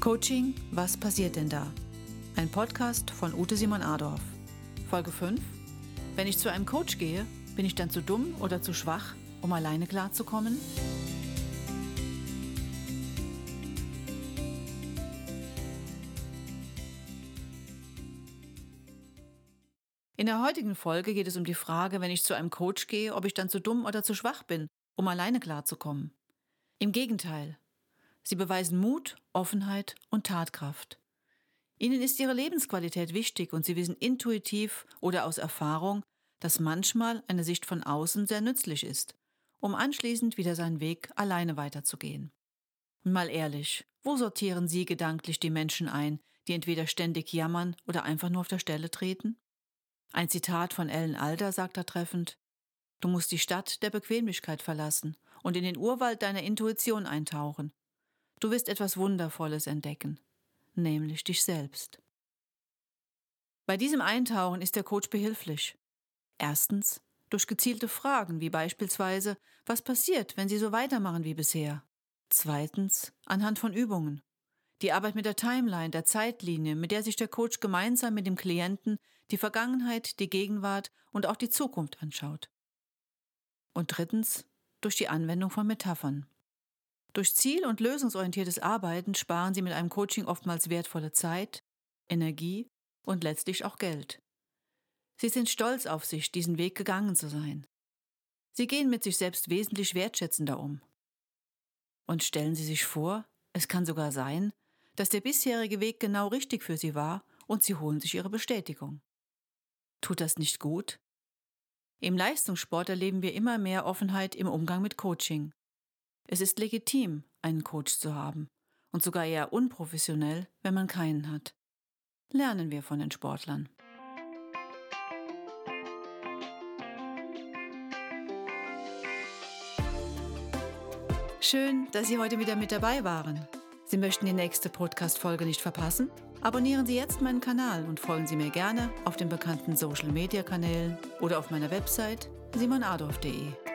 Coaching, was passiert denn da? Ein Podcast von Ute Simon Adorf. Folge 5. Wenn ich zu einem Coach gehe, bin ich dann zu dumm oder zu schwach, um alleine klarzukommen? In der heutigen Folge geht es um die Frage, wenn ich zu einem Coach gehe, ob ich dann zu dumm oder zu schwach bin, um alleine klarzukommen. Im Gegenteil. Sie beweisen Mut, Offenheit und Tatkraft. Ihnen ist ihre Lebensqualität wichtig und sie wissen intuitiv oder aus Erfahrung, dass manchmal eine Sicht von außen sehr nützlich ist, um anschließend wieder seinen Weg alleine weiterzugehen. Mal ehrlich, wo sortieren Sie gedanklich die Menschen ein, die entweder ständig jammern oder einfach nur auf der Stelle treten? Ein Zitat von Ellen Alder sagt da treffend, Du musst die Stadt der Bequemlichkeit verlassen und in den Urwald deiner Intuition eintauchen. Du wirst etwas Wundervolles entdecken, nämlich dich selbst. Bei diesem Eintauchen ist der Coach behilflich. Erstens durch gezielte Fragen, wie beispielsweise, was passiert, wenn Sie so weitermachen wie bisher? Zweitens anhand von Übungen. Die Arbeit mit der Timeline, der Zeitlinie, mit der sich der Coach gemeinsam mit dem Klienten die Vergangenheit, die Gegenwart und auch die Zukunft anschaut. Und drittens durch die Anwendung von Metaphern. Durch ziel- und lösungsorientiertes Arbeiten sparen Sie mit einem Coaching oftmals wertvolle Zeit, Energie und letztlich auch Geld. Sie sind stolz auf sich, diesen Weg gegangen zu sein. Sie gehen mit sich selbst wesentlich wertschätzender um. Und stellen Sie sich vor, es kann sogar sein, dass der bisherige Weg genau richtig für sie war und sie holen sich ihre Bestätigung. Tut das nicht gut? Im Leistungssport erleben wir immer mehr Offenheit im Umgang mit Coaching. Es ist legitim, einen Coach zu haben und sogar eher unprofessionell, wenn man keinen hat. Lernen wir von den Sportlern. Schön, dass Sie heute wieder mit dabei waren. Sie möchten die nächste Podcast-Folge nicht verpassen? Abonnieren Sie jetzt meinen Kanal und folgen Sie mir gerne auf den bekannten Social-Media-Kanälen oder auf meiner Website simonadolf.de.